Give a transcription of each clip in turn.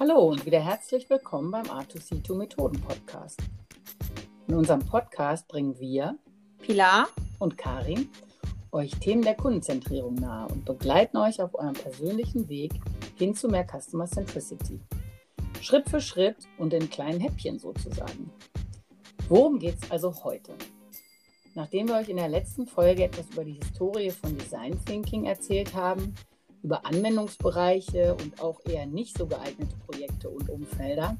Hallo und wieder herzlich willkommen beim R2C2 Methoden Podcast. In unserem Podcast bringen wir, Pilar und Karin, euch Themen der Kundenzentrierung nahe und begleiten euch auf eurem persönlichen Weg hin zu mehr Customer Centricity. Schritt für Schritt und in kleinen Häppchen sozusagen. Worum geht es also heute? Nachdem wir euch in der letzten Folge etwas über die Historie von Design Thinking erzählt haben, über Anwendungsbereiche und auch eher nicht so geeignete Projekte und Umfelder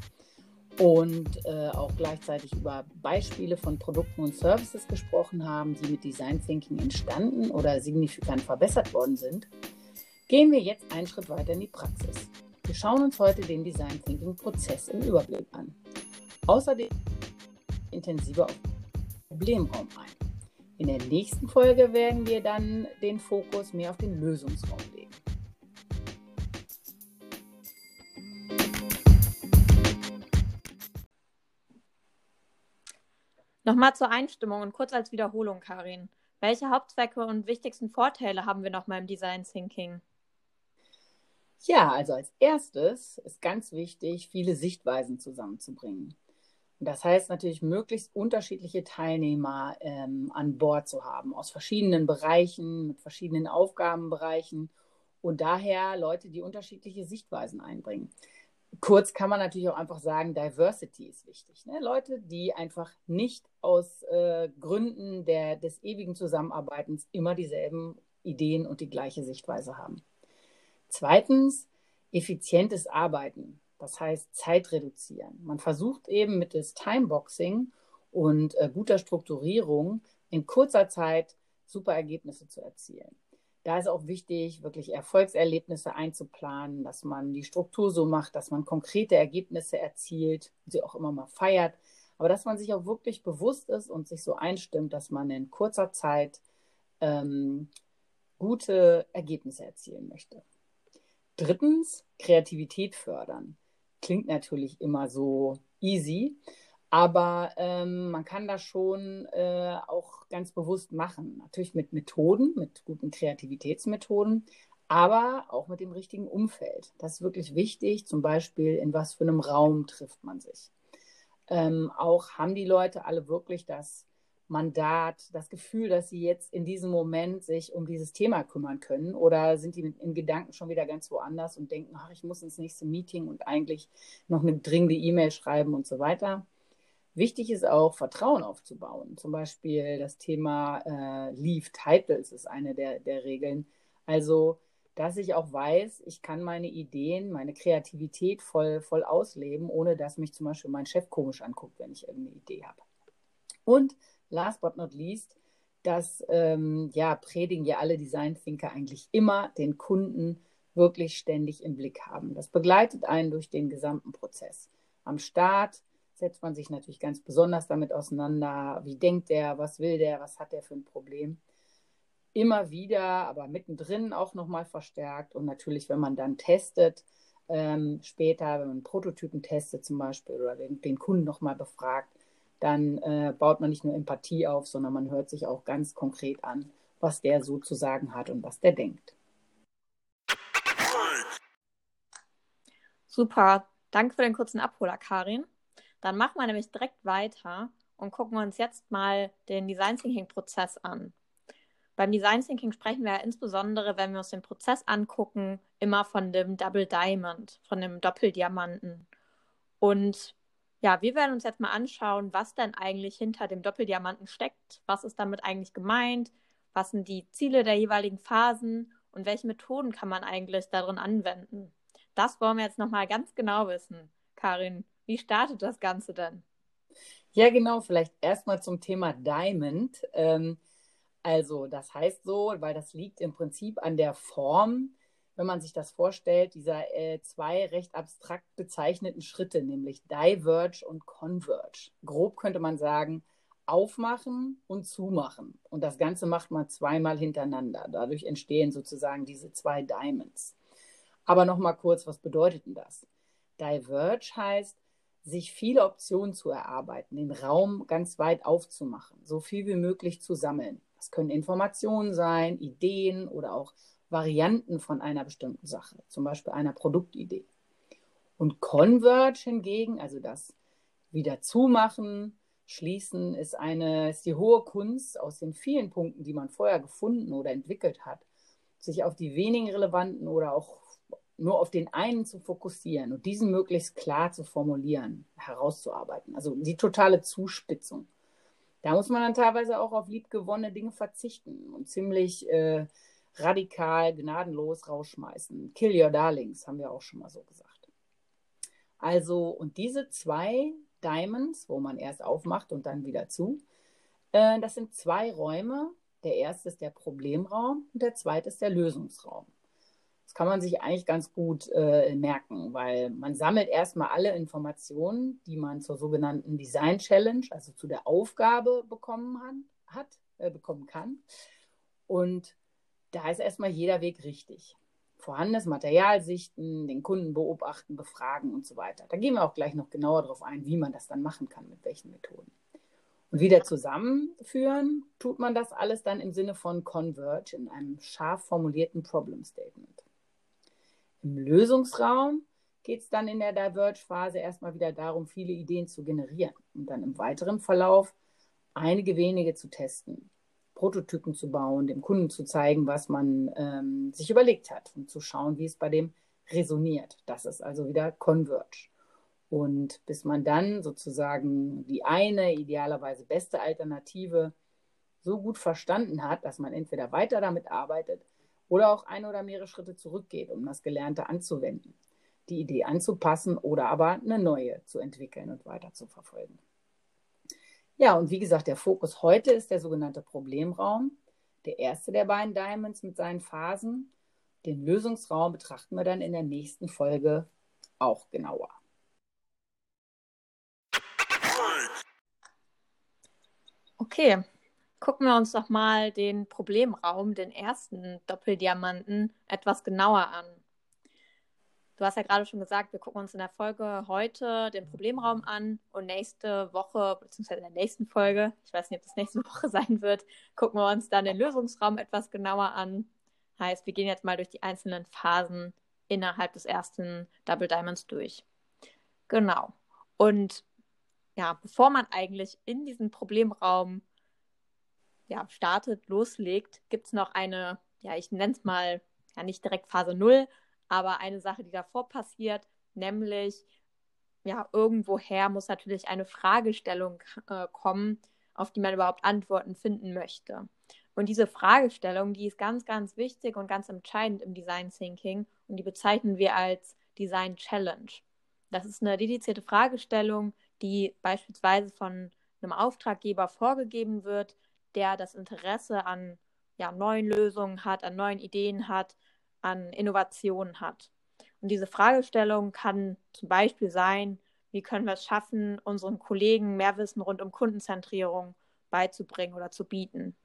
und äh, auch gleichzeitig über Beispiele von Produkten und Services gesprochen haben, die mit Design Thinking entstanden oder signifikant verbessert worden sind, gehen wir jetzt einen Schritt weiter in die Praxis. Wir schauen uns heute den Design Thinking Prozess im Überblick an. Außerdem intensiver auf Problemraum ein. In der nächsten Folge werden wir dann den Fokus mehr auf den Lösungsraum legen. Nochmal zur Einstimmung und kurz als Wiederholung, Karin. Welche Hauptzwecke und wichtigsten Vorteile haben wir nochmal im Design Thinking? Ja, also als erstes ist ganz wichtig, viele Sichtweisen zusammenzubringen. Und das heißt natürlich, möglichst unterschiedliche Teilnehmer ähm, an Bord zu haben, aus verschiedenen Bereichen, mit verschiedenen Aufgabenbereichen und daher Leute, die unterschiedliche Sichtweisen einbringen kurz kann man natürlich auch einfach sagen, Diversity ist wichtig. Ne? Leute, die einfach nicht aus äh, Gründen der, des ewigen Zusammenarbeitens immer dieselben Ideen und die gleiche Sichtweise haben. Zweitens, effizientes Arbeiten. Das heißt, Zeit reduzieren. Man versucht eben mittels Timeboxing und äh, guter Strukturierung in kurzer Zeit super Ergebnisse zu erzielen da ist auch wichtig, wirklich Erfolgserlebnisse einzuplanen, dass man die Struktur so macht, dass man konkrete Ergebnisse erzielt, sie auch immer mal feiert, aber dass man sich auch wirklich bewusst ist und sich so einstimmt, dass man in kurzer Zeit ähm, gute Ergebnisse erzielen möchte. Drittens, Kreativität fördern. Klingt natürlich immer so easy, aber ähm, man kann das schon äh, auch ganz bewusst machen. Natürlich mit Methoden, mit guten Kreativitätsmethoden, aber auch mit dem richtigen Umfeld. Das ist wirklich wichtig. Zum Beispiel, in was für einem Raum trifft man sich. Ähm, auch haben die Leute alle wirklich das Mandat, das Gefühl, dass sie jetzt in diesem Moment sich um dieses Thema kümmern können? Oder sind die in Gedanken schon wieder ganz woanders und denken, ach, ich muss ins nächste Meeting und eigentlich noch eine dringende E-Mail schreiben und so weiter? Wichtig ist auch, Vertrauen aufzubauen. Zum Beispiel das Thema äh, Leave Titles ist eine der, der Regeln. Also, dass ich auch weiß, ich kann meine Ideen, meine Kreativität voll, voll ausleben, ohne dass mich zum Beispiel mein Chef komisch anguckt, wenn ich irgendeine Idee habe. Und last but not least, das ähm, ja, predigen ja alle Design Thinker eigentlich immer, den Kunden wirklich ständig im Blick haben. Das begleitet einen durch den gesamten Prozess. Am Start, setzt man sich natürlich ganz besonders damit auseinander. Wie denkt der, was will der, was hat der für ein Problem? Immer wieder, aber mittendrin auch nochmal verstärkt. Und natürlich, wenn man dann testet, ähm, später, wenn man Prototypen testet zum Beispiel oder den, den Kunden nochmal befragt, dann äh, baut man nicht nur Empathie auf, sondern man hört sich auch ganz konkret an, was der so zu sagen hat und was der denkt. Super. Danke für den kurzen Abholer, Karin. Dann machen wir nämlich direkt weiter und gucken uns jetzt mal den Design Thinking Prozess an. Beim Design Thinking sprechen wir ja insbesondere, wenn wir uns den Prozess angucken, immer von dem Double Diamond, von dem Doppeldiamanten. Und ja, wir werden uns jetzt mal anschauen, was denn eigentlich hinter dem Doppeldiamanten steckt. Was ist damit eigentlich gemeint? Was sind die Ziele der jeweiligen Phasen? Und welche Methoden kann man eigentlich darin anwenden? Das wollen wir jetzt nochmal ganz genau wissen. Karin, wie startet das Ganze dann? Ja, genau, vielleicht erstmal zum Thema Diamond. Ähm, also, das heißt so, weil das liegt im Prinzip an der Form, wenn man sich das vorstellt, dieser äh, zwei recht abstrakt bezeichneten Schritte, nämlich Diverge und Converge. Grob könnte man sagen, aufmachen und zumachen. Und das Ganze macht man zweimal hintereinander. Dadurch entstehen sozusagen diese zwei Diamonds. Aber nochmal kurz, was bedeutet denn das? Diverge heißt, sich viele Optionen zu erarbeiten, den Raum ganz weit aufzumachen, so viel wie möglich zu sammeln. Das können Informationen sein, Ideen oder auch Varianten von einer bestimmten Sache, zum Beispiel einer Produktidee. Und Converge hingegen, also das wieder zumachen, schließen, ist, eine, ist die hohe Kunst aus den vielen Punkten, die man vorher gefunden oder entwickelt hat, sich auf die wenigen relevanten oder auch nur auf den einen zu fokussieren und diesen möglichst klar zu formulieren, herauszuarbeiten. Also die totale Zuspitzung. Da muss man dann teilweise auch auf liebgewonnene Dinge verzichten und ziemlich äh, radikal, gnadenlos rausschmeißen. Kill your darlings, haben wir auch schon mal so gesagt. Also, und diese zwei Diamonds, wo man erst aufmacht und dann wieder zu, äh, das sind zwei Räume. Der erste ist der Problemraum und der zweite ist der Lösungsraum. Kann man sich eigentlich ganz gut äh, merken, weil man sammelt erstmal alle Informationen, die man zur sogenannten Design Challenge, also zu der Aufgabe bekommen hat, hat äh, bekommen kann. Und da ist erstmal jeder Weg richtig. Vorhandenes Material sichten, den Kunden beobachten, befragen und so weiter. Da gehen wir auch gleich noch genauer darauf ein, wie man das dann machen kann, mit welchen Methoden. Und wieder zusammenführen tut man das alles dann im Sinne von Converge in einem scharf formulierten Problem Statement. Im Lösungsraum geht es dann in der Diverge-Phase erstmal wieder darum, viele Ideen zu generieren und dann im weiteren Verlauf einige wenige zu testen. Prototypen zu bauen, dem Kunden zu zeigen, was man ähm, sich überlegt hat und zu schauen, wie es bei dem resoniert. Das ist also wieder Converge. Und bis man dann sozusagen die eine idealerweise beste Alternative so gut verstanden hat, dass man entweder weiter damit arbeitet oder auch ein oder mehrere Schritte zurückgeht, um das Gelernte anzuwenden, die Idee anzupassen oder aber eine neue zu entwickeln und weiter zu verfolgen. Ja, und wie gesagt, der Fokus heute ist der sogenannte Problemraum, der erste der beiden Diamonds mit seinen Phasen. Den Lösungsraum betrachten wir dann in der nächsten Folge auch genauer. Okay, gucken wir uns doch mal den Problemraum, den ersten Doppeldiamanten, etwas genauer an. Du hast ja gerade schon gesagt, wir gucken uns in der Folge heute den Problemraum an und nächste Woche, beziehungsweise in der nächsten Folge, ich weiß nicht, ob das nächste Woche sein wird, gucken wir uns dann den Lösungsraum etwas genauer an. Heißt, wir gehen jetzt mal durch die einzelnen Phasen innerhalb des ersten Double Diamonds durch. Genau. Und ja, bevor man eigentlich in diesen Problemraum ja, startet, loslegt, gibt es noch eine, ja, ich nenne es mal, ja nicht direkt Phase 0, aber eine Sache, die davor passiert, nämlich, ja, irgendwoher muss natürlich eine Fragestellung äh, kommen, auf die man überhaupt Antworten finden möchte. Und diese Fragestellung, die ist ganz, ganz wichtig und ganz entscheidend im Design Thinking und die bezeichnen wir als Design Challenge. Das ist eine dedizierte Fragestellung, die beispielsweise von einem Auftraggeber vorgegeben wird, der das Interesse an ja, neuen Lösungen hat, an neuen Ideen hat, an Innovationen hat. Und diese Fragestellung kann zum Beispiel sein, wie können wir es schaffen, unseren Kollegen mehr Wissen rund um Kundenzentrierung beizubringen oder zu bieten.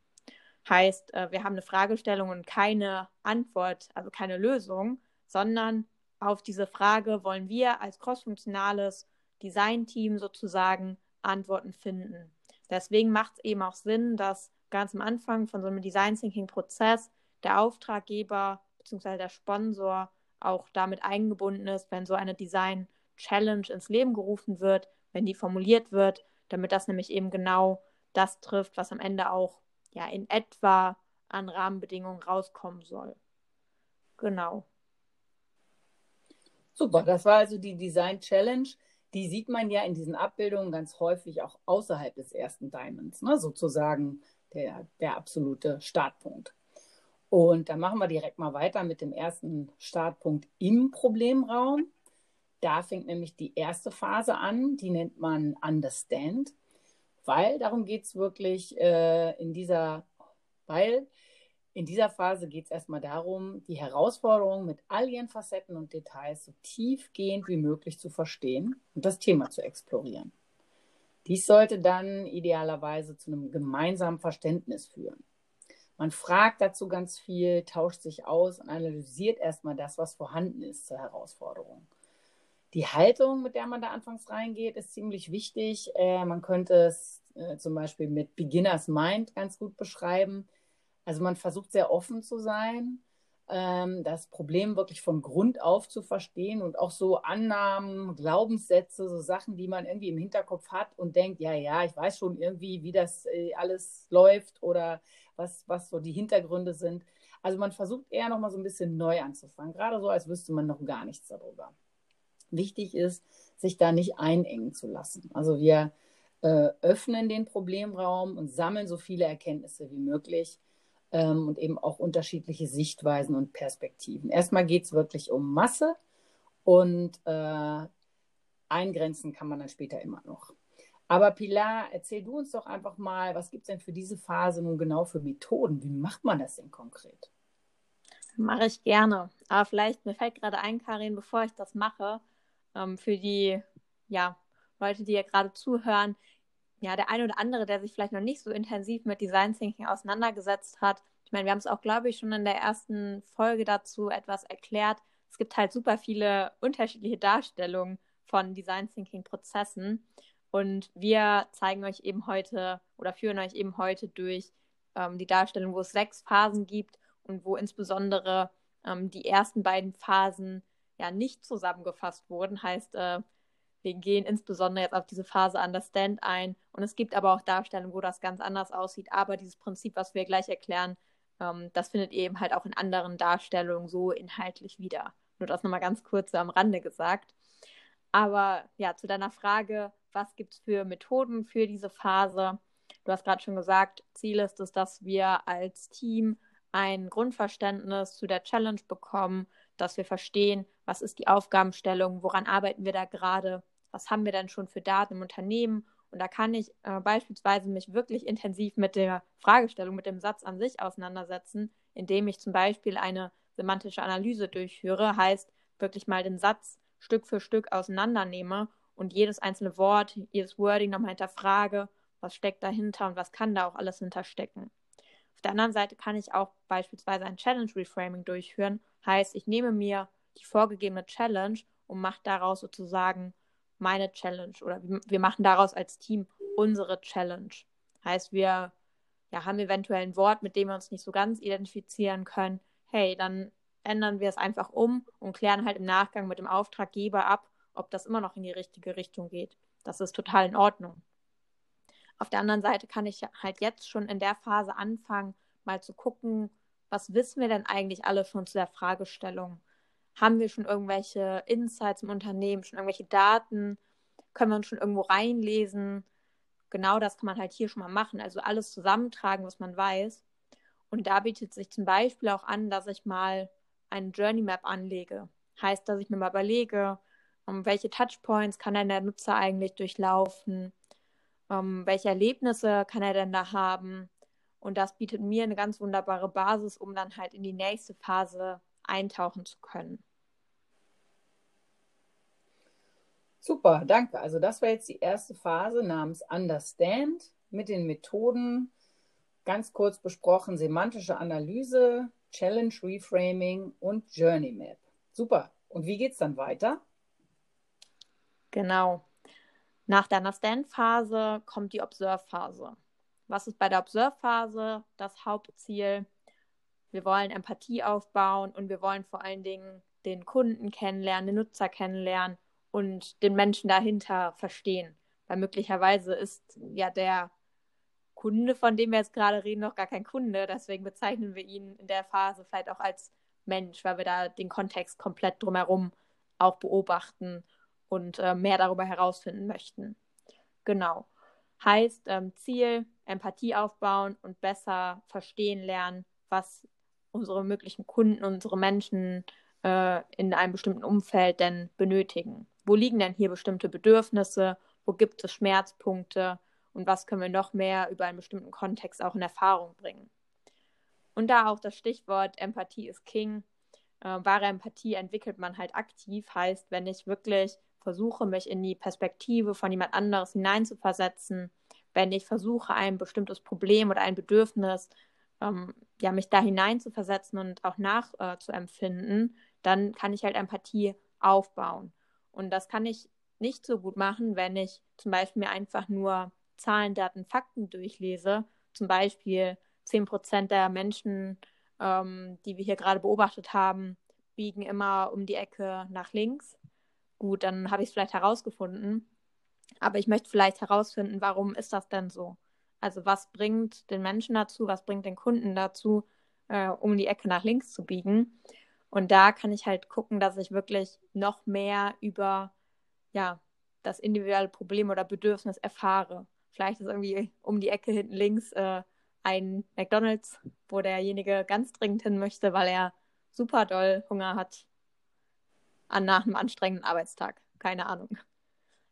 Heißt, äh, wir haben eine Fragestellung und keine Antwort, also keine Lösung, sondern auf diese Frage wollen wir als crossfunktionales Design-Team sozusagen Antworten finden. Deswegen macht es eben auch Sinn, dass ganz am Anfang von so einem Design Thinking Prozess der Auftraggeber bzw. der Sponsor auch damit eingebunden ist, wenn so eine Design Challenge ins Leben gerufen wird, wenn die formuliert wird, damit das nämlich eben genau das trifft, was am Ende auch ja in etwa an Rahmenbedingungen rauskommen soll. Genau. Super, das war also die Design Challenge. Die sieht man ja in diesen Abbildungen ganz häufig auch außerhalb des ersten Diamonds, ne? sozusagen der, der absolute Startpunkt. Und dann machen wir direkt mal weiter mit dem ersten Startpunkt im Problemraum. Da fängt nämlich die erste Phase an, die nennt man Understand, weil darum geht es wirklich äh, in dieser, weil in dieser Phase geht es erstmal darum, die Herausforderungen mit all ihren Facetten und Details so tiefgehend wie möglich zu verstehen und das Thema zu explorieren. Dies sollte dann idealerweise zu einem gemeinsamen Verständnis führen. Man fragt dazu ganz viel, tauscht sich aus und analysiert erstmal das, was vorhanden ist zur Herausforderung. Die Haltung, mit der man da anfangs reingeht, ist ziemlich wichtig. Äh, man könnte es äh, zum Beispiel mit Beginners Mind ganz gut beschreiben. Also man versucht sehr offen zu sein, ähm, das Problem wirklich von Grund auf zu verstehen und auch so Annahmen, Glaubenssätze, so Sachen, die man irgendwie im Hinterkopf hat und denkt, ja, ja, ich weiß schon irgendwie, wie das äh, alles läuft oder was, was so die Hintergründe sind. Also man versucht eher noch mal so ein bisschen neu anzufangen, gerade so, als wüsste man noch gar nichts darüber. Wichtig ist, sich da nicht einengen zu lassen. Also wir äh, öffnen den Problemraum und sammeln so viele Erkenntnisse wie möglich ähm, und eben auch unterschiedliche Sichtweisen und Perspektiven. Erstmal geht es wirklich um Masse und äh, eingrenzen kann man dann später immer noch. Aber Pilar, erzähl du uns doch einfach mal, was gibt es denn für diese Phase nun genau für Methoden? Wie macht man das denn konkret? Mache ich gerne. Aber vielleicht, mir fällt gerade ein, Karin, bevor ich das mache, ähm, für die ja, Leute, die ja gerade zuhören, ja, der eine oder andere, der sich vielleicht noch nicht so intensiv mit Design Thinking auseinandergesetzt hat. Ich meine, wir haben es auch, glaube ich, schon in der ersten Folge dazu etwas erklärt. Es gibt halt super viele unterschiedliche Darstellungen von Design Thinking Prozessen. Und wir zeigen euch eben heute oder führen euch eben heute durch ähm, die Darstellung, wo es sechs Phasen gibt und wo insbesondere ähm, die ersten beiden Phasen ja nicht zusammengefasst wurden. Heißt, äh, wir gehen insbesondere jetzt auf diese Phase Understand ein. Und es gibt aber auch Darstellungen, wo das ganz anders aussieht. Aber dieses Prinzip, was wir gleich erklären, ähm, das findet ihr eben halt auch in anderen Darstellungen so inhaltlich wieder. Nur das nochmal ganz kurz am Rande gesagt. Aber ja, zu deiner Frage, was gibt es für Methoden für diese Phase? Du hast gerade schon gesagt, Ziel ist es, dass wir als Team ein Grundverständnis zu der Challenge bekommen, dass wir verstehen, was ist die Aufgabenstellung, woran arbeiten wir da gerade, was haben wir denn schon für Daten im Unternehmen. Und da kann ich äh, beispielsweise mich wirklich intensiv mit der Fragestellung, mit dem Satz an sich auseinandersetzen, indem ich zum Beispiel eine semantische Analyse durchführe, heißt wirklich mal den Satz Stück für Stück auseinandernehme und jedes einzelne Wort, jedes Wording nochmal hinterfrage, was steckt dahinter und was kann da auch alles hinterstecken. Auf der anderen Seite kann ich auch beispielsweise ein Challenge Reframing durchführen. Heißt, ich nehme mir die vorgegebene Challenge und mache daraus sozusagen meine Challenge oder wir machen daraus als Team unsere Challenge. Heißt, wir ja, haben eventuell ein Wort, mit dem wir uns nicht so ganz identifizieren können. Hey, dann ändern wir es einfach um und klären halt im Nachgang mit dem Auftraggeber ab, ob das immer noch in die richtige Richtung geht. Das ist total in Ordnung. Auf der anderen Seite kann ich halt jetzt schon in der Phase anfangen, mal zu gucken, was wissen wir denn eigentlich alle schon zu der Fragestellung? Haben wir schon irgendwelche Insights im Unternehmen, schon irgendwelche Daten? Können wir uns schon irgendwo reinlesen? Genau das kann man halt hier schon mal machen. Also alles zusammentragen, was man weiß. Und da bietet sich zum Beispiel auch an, dass ich mal eine Journey Map anlege. Heißt, dass ich mir mal überlege, um welche Touchpoints kann denn der Nutzer eigentlich durchlaufen? Um, welche Erlebnisse kann er denn da haben? Und das bietet mir eine ganz wunderbare Basis, um dann halt in die nächste Phase eintauchen zu können. Super, danke. Also das war jetzt die erste Phase namens Understand mit den Methoden, ganz kurz besprochen, semantische Analyse, Challenge Reframing und Journey Map. Super. Und wie geht es dann weiter? Genau. Nach der Understand-Phase kommt die Observe-Phase. Was ist bei der Observe-Phase das Hauptziel? Wir wollen Empathie aufbauen und wir wollen vor allen Dingen den Kunden kennenlernen, den Nutzer kennenlernen und den Menschen dahinter verstehen. Weil möglicherweise ist ja der Kunde, von dem wir jetzt gerade reden, noch gar kein Kunde. Deswegen bezeichnen wir ihn in der Phase vielleicht auch als Mensch, weil wir da den Kontext komplett drumherum auch beobachten und äh, mehr darüber herausfinden möchten. Genau. Heißt ähm, Ziel, Empathie aufbauen und besser verstehen lernen, was unsere möglichen Kunden, unsere Menschen äh, in einem bestimmten Umfeld denn benötigen. Wo liegen denn hier bestimmte Bedürfnisse? Wo gibt es Schmerzpunkte? Und was können wir noch mehr über einen bestimmten Kontext auch in Erfahrung bringen? Und da auch das Stichwort Empathie ist King. Äh, wahre Empathie entwickelt man halt aktiv, heißt, wenn ich wirklich versuche, mich in die Perspektive von jemand anderes hineinzuversetzen, wenn ich versuche, ein bestimmtes Problem oder ein Bedürfnis, ähm, ja, mich da hineinzuversetzen und auch nachzuempfinden, äh, dann kann ich halt Empathie aufbauen. Und das kann ich nicht so gut machen, wenn ich zum Beispiel mir einfach nur Zahlen, Daten, Fakten durchlese. Zum Beispiel 10% der Menschen ähm, die wir hier gerade beobachtet haben, biegen immer um die Ecke nach links. Gut, dann habe ich es vielleicht herausgefunden. Aber ich möchte vielleicht herausfinden, warum ist das denn so? Also was bringt den Menschen dazu, was bringt den Kunden dazu, äh, um die Ecke nach links zu biegen? Und da kann ich halt gucken, dass ich wirklich noch mehr über ja, das individuelle Problem oder Bedürfnis erfahre. Vielleicht ist irgendwie um die Ecke hinten links äh, ein McDonalds, wo derjenige ganz dringend hin möchte, weil er super doll Hunger hat an nach einem anstrengenden Arbeitstag. Keine Ahnung.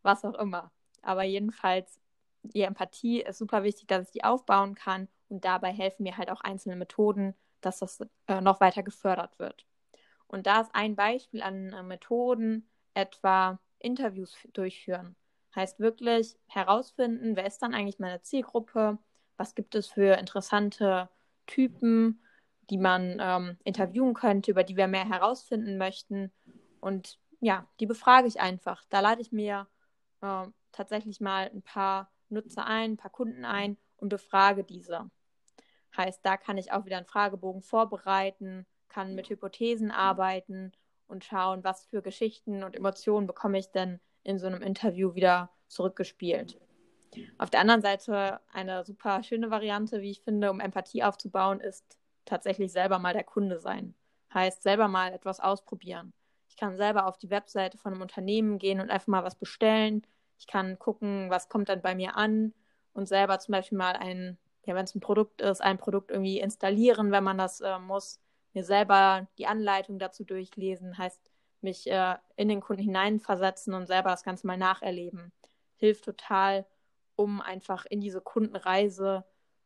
Was auch immer. Aber jedenfalls, die Empathie ist super wichtig, dass ich die aufbauen kann. Und dabei helfen mir halt auch einzelne Methoden, dass das äh, noch weiter gefördert wird. Und da ist ein Beispiel an äh, Methoden, etwa Interviews durchführen. Heißt wirklich herausfinden, wer ist dann eigentlich meine Zielgruppe, was gibt es für interessante Typen, die man ähm, interviewen könnte, über die wir mehr herausfinden möchten. Und ja, die befrage ich einfach. Da lade ich mir äh, tatsächlich mal ein paar Nutzer ein, ein paar Kunden ein und befrage diese. Heißt, da kann ich auch wieder einen Fragebogen vorbereiten, kann mit Hypothesen arbeiten und schauen, was für Geschichten und Emotionen bekomme ich denn in so einem Interview wieder zurückgespielt. Auf der anderen Seite eine super schöne Variante, wie ich finde, um Empathie aufzubauen, ist tatsächlich selber mal der Kunde sein. Heißt, selber mal etwas ausprobieren. Ich kann selber auf die Webseite von einem Unternehmen gehen und einfach mal was bestellen. Ich kann gucken, was kommt dann bei mir an und selber zum Beispiel mal ein, ja, wenn es ein Produkt ist, ein Produkt irgendwie installieren, wenn man das äh, muss mir selber die Anleitung dazu durchlesen, heißt mich äh, in den Kunden hineinversetzen und selber das Ganze mal nacherleben. Hilft total, um einfach in diese Kundenreise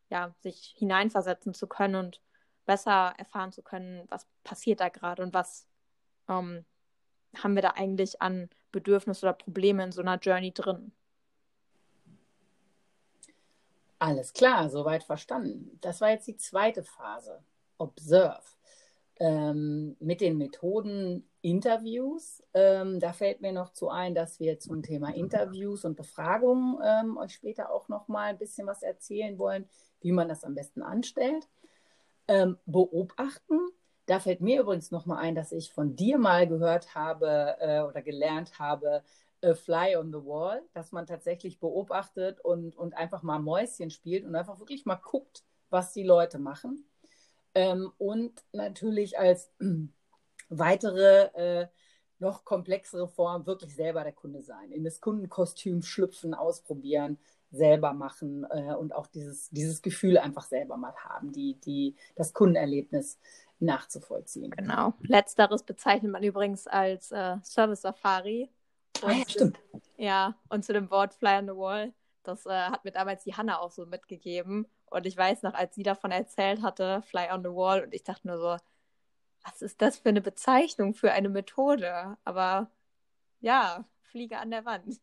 ja, sich hineinversetzen zu können und besser erfahren zu können, was passiert da gerade und was ähm, haben wir da eigentlich an Bedürfnissen oder Probleme in so einer Journey drin. Alles klar, soweit verstanden. Das war jetzt die zweite Phase. Observe ähm, mit den Methoden Interviews. Ähm, da fällt mir noch zu ein, dass wir zum Thema Interviews und Befragungen ähm, euch später auch noch mal ein bisschen was erzählen wollen, wie man das am besten anstellt. Ähm, beobachten. Da fällt mir übrigens noch mal ein, dass ich von dir mal gehört habe äh, oder gelernt habe, a Fly on the Wall, dass man tatsächlich beobachtet und, und einfach mal Mäuschen spielt und einfach wirklich mal guckt, was die Leute machen. Ähm, und natürlich als weitere, äh, noch komplexere Form wirklich selber der Kunde sein. In das Kundenkostüm schlüpfen, ausprobieren, selber machen äh, und auch dieses, dieses Gefühl einfach selber mal haben, die, die, das Kundenerlebnis nachzuvollziehen. Genau. Letzteres bezeichnet man übrigens als äh, Service Safari. ah, ja, stimmt. Ja, und zu dem Wort Fly on the Wall, das äh, hat mir damals die Hanna auch so mitgegeben. Und ich weiß noch, als sie davon erzählt hatte, Fly on the Wall, und ich dachte nur so, was ist das für eine Bezeichnung für eine Methode? Aber ja, Fliege an der Wand.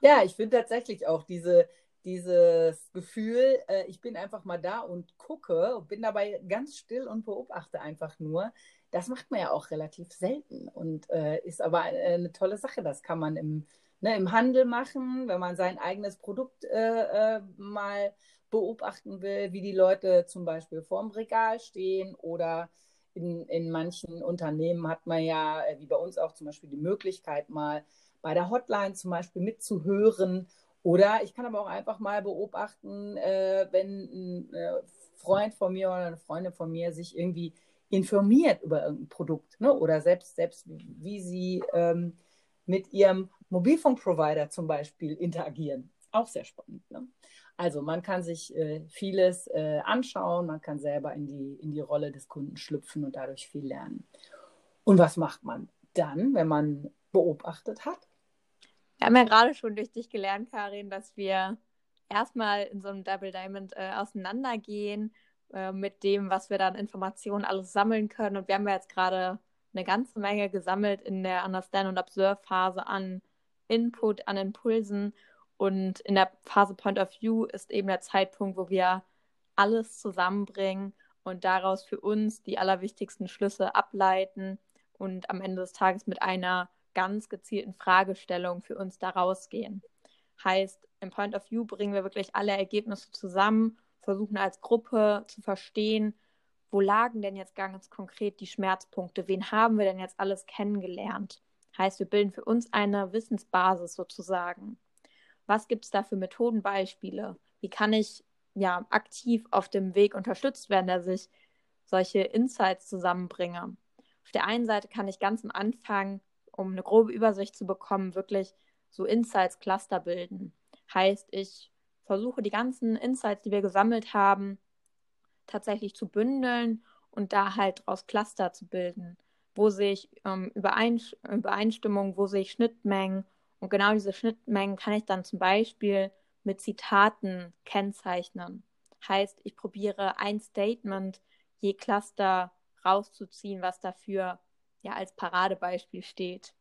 ja, ich finde tatsächlich auch diese, dieses Gefühl, äh, ich bin einfach mal da und gucke, bin dabei ganz still und beobachte einfach nur. Das macht man ja auch relativ selten und äh, ist aber eine, eine, tolle Sache. Das kann man im, ne, im Handel machen, wenn man sein eigenes Produkt äh, äh mal beobachten will, wie die Leute zum Beispiel vorm Regal stehen oder in, in manchen Unternehmen hat man ja, äh, wie bei uns auch zum Beispiel, die Möglichkeit, mal bei der Hotline zum Beispiel mitzuhören. Oder ich kann aber auch einfach mal beobachten, äh, wenn ein äh, Freund von mir oder eine Freundin von mir sich irgendwie informiert über irgendein Produkt ne? oder selbst, selbst wie sie ähm, mit ihrem Mobilfunkprovider zum Beispiel interagieren. Auch sehr spannend. Ne? Also man kann sich äh, vieles äh, anschauen, man kann selber in die, in die Rolle des Kunden schlüpfen und dadurch viel lernen. Und was macht man dann, wenn man beobachtet hat? Wir haben ja gerade schon durch dich gelernt, Karin, dass wir erstmal in so einem Double Diamond äh, auseinandergehen äh, mit dem, was wir dann Informationen alles sammeln können. Und wir haben ja jetzt gerade eine ganze Menge gesammelt in der Understand- und Observe-Phase an Input, an Impulsen. Und in der Phase Point of View ist eben der Zeitpunkt, wo wir alles zusammenbringen und daraus für uns die allerwichtigsten Schlüsse ableiten und am Ende des Tages mit einer ganz gezielten Fragestellung für uns da rausgehen. Heißt, im Point of View bringen wir wirklich alle Ergebnisse zusammen, versuchen als Gruppe zu verstehen, wo lagen denn jetzt ganz konkret die Schmerzpunkte? Wen haben wir denn jetzt alles kennengelernt? Heißt, wir bilden für uns eine Wissensbasis sozusagen. Was gibt es da für Methodenbeispiele? Wie kann ich ja aktiv auf dem Weg unterstützt werden, dass ich solche Insights zusammenbringe? Auf der einen Seite kann ich ganz am Anfang, um eine grobe Übersicht zu bekommen, wirklich so Insights-Cluster bilden. Heißt, ich versuche die ganzen Insights, die wir gesammelt haben, tatsächlich zu bündeln und da halt daraus Cluster zu bilden. Wo sehe ich ähm, Übereinst Übereinstimmung, wo sehe ich Schnittmengen und genau diese Schnittmengen kann ich dann zum Beispiel mit Zitaten kennzeichnen. Heißt, ich probiere ein Statement je Cluster rauszuziehen, was dafür ja als Paradebeispiel steht.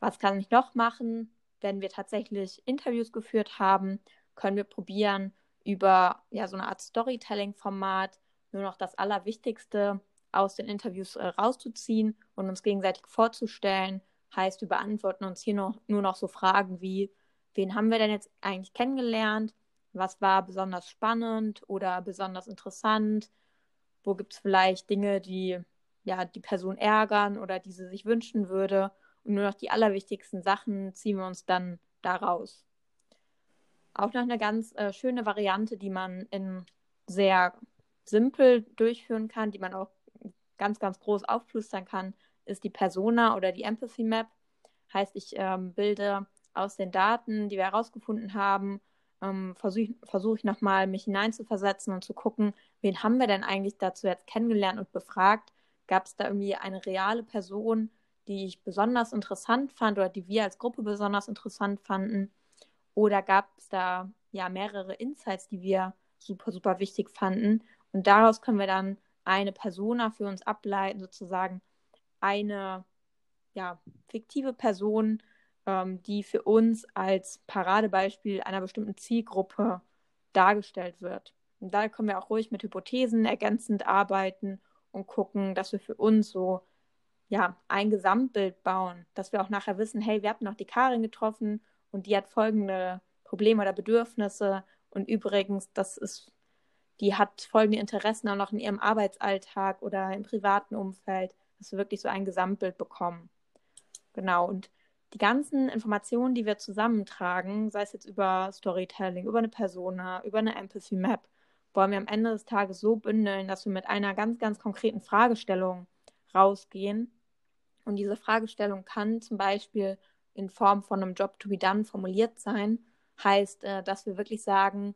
Was kann ich noch machen? Wenn wir tatsächlich Interviews geführt haben, können wir probieren, über ja, so eine Art Storytelling-Format nur noch das Allerwichtigste aus den Interviews äh, rauszuziehen und uns gegenseitig vorzustellen. Heißt, wir beantworten uns hier noch, nur noch so Fragen wie, wen haben wir denn jetzt eigentlich kennengelernt? Was war besonders spannend oder besonders interessant? Wo gibt es vielleicht Dinge, die ja, die Person ärgern oder die sie sich wünschen würde? Und nur noch die allerwichtigsten Sachen ziehen wir uns dann daraus. Auch noch eine ganz äh, schöne Variante, die man in sehr simpel durchführen kann, die man auch ganz, ganz groß aufplustern kann, ist die Persona oder die Empathy Map. Heißt, ich ähm, bilde aus den Daten, die wir herausgefunden haben, ähm, versuche versuch ich nochmal, mich hineinzuversetzen und zu gucken, wen haben wir denn eigentlich dazu jetzt kennengelernt und befragt? Gab es da irgendwie eine reale Person, die ich besonders interessant fand oder die wir als Gruppe besonders interessant fanden? Oder gab es da ja mehrere Insights, die wir super, super wichtig fanden? Und daraus können wir dann eine Persona für uns ableiten, sozusagen eine ja, fiktive Person, ähm, die für uns als Paradebeispiel einer bestimmten Zielgruppe dargestellt wird. Und da können wir auch ruhig mit Hypothesen ergänzend arbeiten und gucken, dass wir für uns so ja, ein Gesamtbild bauen, dass wir auch nachher wissen, hey, wir hatten noch die Karin getroffen und die hat folgende Probleme oder Bedürfnisse und übrigens, das ist, die hat folgende Interessen auch noch in ihrem Arbeitsalltag oder im privaten Umfeld, dass wir wirklich so ein Gesamtbild bekommen. Genau, und die ganzen Informationen, die wir zusammentragen, sei es jetzt über Storytelling, über eine Persona, über eine Empathy Map, wollen wir am Ende des Tages so bündeln, dass wir mit einer ganz, ganz konkreten Fragestellung rausgehen. Und diese Fragestellung kann zum Beispiel in Form von einem Job to be done formuliert sein. Heißt, äh, dass wir wirklich sagen,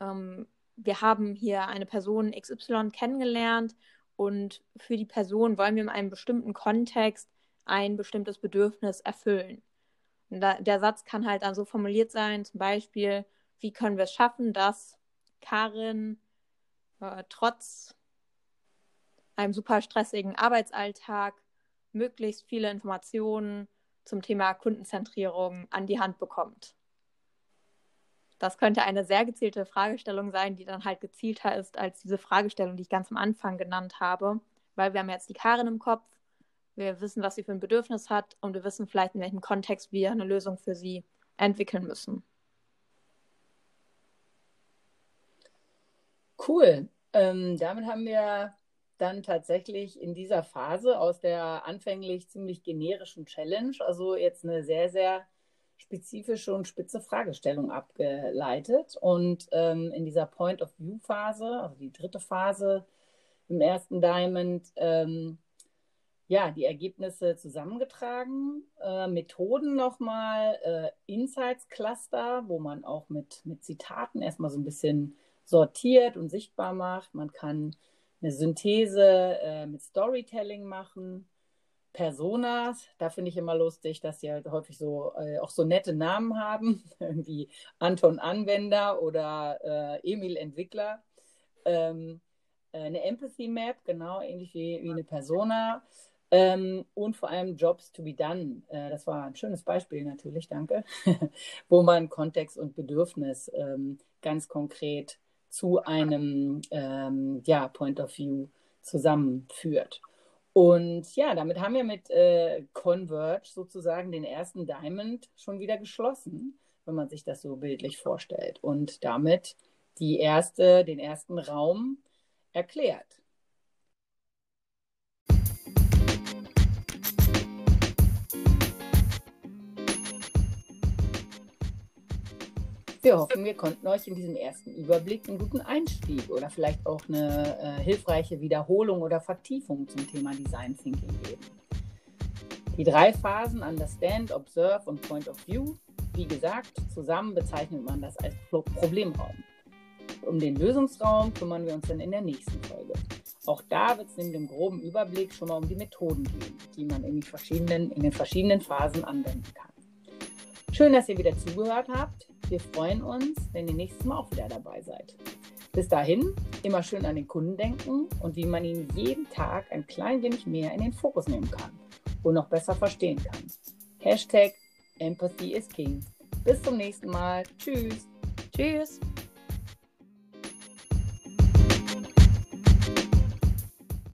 ähm, wir haben hier eine Person XY kennengelernt und für die Person wollen wir in einem bestimmten Kontext ein bestimmtes Bedürfnis erfüllen. Da, der Satz kann halt dann so formuliert sein, zum Beispiel, wie können wir es schaffen, dass Karin äh, trotz einem super stressigen Arbeitsalltag möglichst viele Informationen zum Thema Kundenzentrierung an die Hand bekommt. Das könnte eine sehr gezielte Fragestellung sein, die dann halt gezielter ist als diese Fragestellung, die ich ganz am Anfang genannt habe, weil wir haben jetzt die Karin im Kopf wir wissen, was sie für ein Bedürfnis hat und wir wissen vielleicht, in welchem Kontext wir eine Lösung für sie entwickeln müssen. Cool. Ähm, damit haben wir dann tatsächlich in dieser Phase aus der anfänglich ziemlich generischen Challenge, also jetzt eine sehr, sehr spezifische und spitze Fragestellung abgeleitet. Und ähm, in dieser Point-of-View-Phase, also die dritte Phase im ersten Diamond, ähm, ja, die Ergebnisse zusammengetragen, äh, Methoden nochmal, äh, Insights-Cluster, wo man auch mit, mit Zitaten erstmal so ein bisschen sortiert und sichtbar macht. Man kann eine Synthese äh, mit Storytelling machen. Personas, da finde ich immer lustig, dass sie halt häufig so äh, auch so nette Namen haben, wie Anton Anwender oder äh, Emil Entwickler. Ähm, äh, eine Empathy Map, genau, ähnlich wie, wie eine Persona. Ähm, und vor allem Jobs to be done. Äh, das war ein schönes Beispiel natürlich, danke, wo man Kontext und Bedürfnis ähm, ganz konkret zu einem ähm, ja, Point of View zusammenführt. Und ja, damit haben wir mit äh, Converge sozusagen den ersten Diamond schon wieder geschlossen, wenn man sich das so bildlich vorstellt. Und damit die erste, den ersten Raum erklärt. Wir hoffen, wir konnten euch in diesem ersten Überblick einen guten Einstieg oder vielleicht auch eine äh, hilfreiche Wiederholung oder Vertiefung zum Thema Design Thinking geben. Die drei Phasen Understand, Observe und Point of View, wie gesagt, zusammen bezeichnet man das als Problemraum. Um den Lösungsraum kümmern wir uns dann in der nächsten Folge. Auch da wird es neben dem groben Überblick schon mal um die Methoden gehen, die man in, verschiedenen, in den verschiedenen Phasen anwenden kann. Schön, dass ihr wieder zugehört habt. Wir freuen uns, wenn ihr nächstes Mal auch wieder dabei seid. Bis dahin, immer schön an den Kunden denken und wie man ihn jeden Tag ein klein wenig mehr in den Fokus nehmen kann und noch besser verstehen kann. Hashtag Empathy is King. Bis zum nächsten Mal. Tschüss. Tschüss.